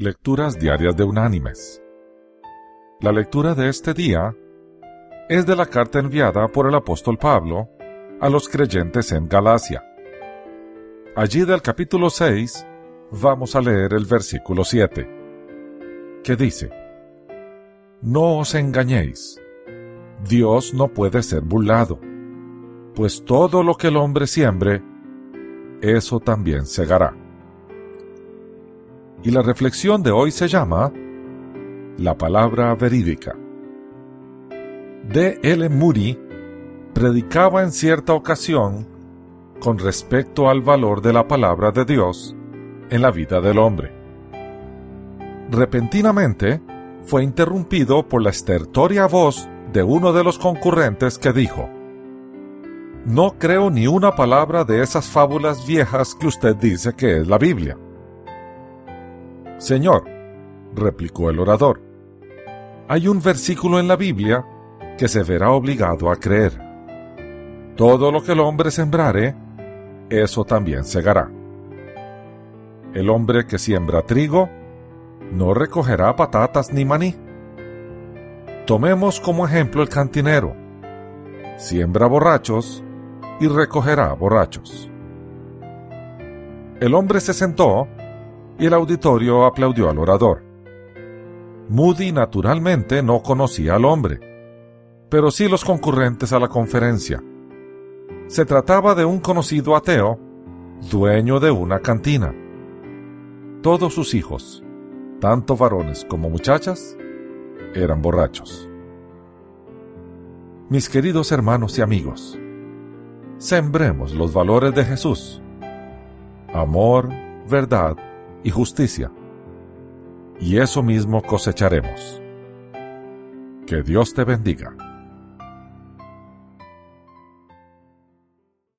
Lecturas Diarias de Unánimes. La lectura de este día es de la carta enviada por el apóstol Pablo a los creyentes en Galacia. Allí del capítulo 6 vamos a leer el versículo 7, que dice, No os engañéis, Dios no puede ser burlado, pues todo lo que el hombre siembre, eso también segará. Y la reflexión de hoy se llama La palabra verídica. D. L. Moody predicaba en cierta ocasión con respecto al valor de la palabra de Dios en la vida del hombre. Repentinamente fue interrumpido por la estertoria voz de uno de los concurrentes que dijo, No creo ni una palabra de esas fábulas viejas que usted dice que es la Biblia. Señor, replicó el orador, hay un versículo en la Biblia que se verá obligado a creer. Todo lo que el hombre sembrare, eso también segará. El hombre que siembra trigo, no recogerá patatas ni maní. Tomemos como ejemplo el cantinero. Siembra borrachos y recogerá borrachos. El hombre se sentó y el auditorio aplaudió al orador. Moody naturalmente no conocía al hombre, pero sí los concurrentes a la conferencia. Se trataba de un conocido ateo, dueño de una cantina. Todos sus hijos, tanto varones como muchachas, eran borrachos. Mis queridos hermanos y amigos, sembremos los valores de Jesús. Amor, verdad y justicia. Y eso mismo cosecharemos. Que Dios te bendiga.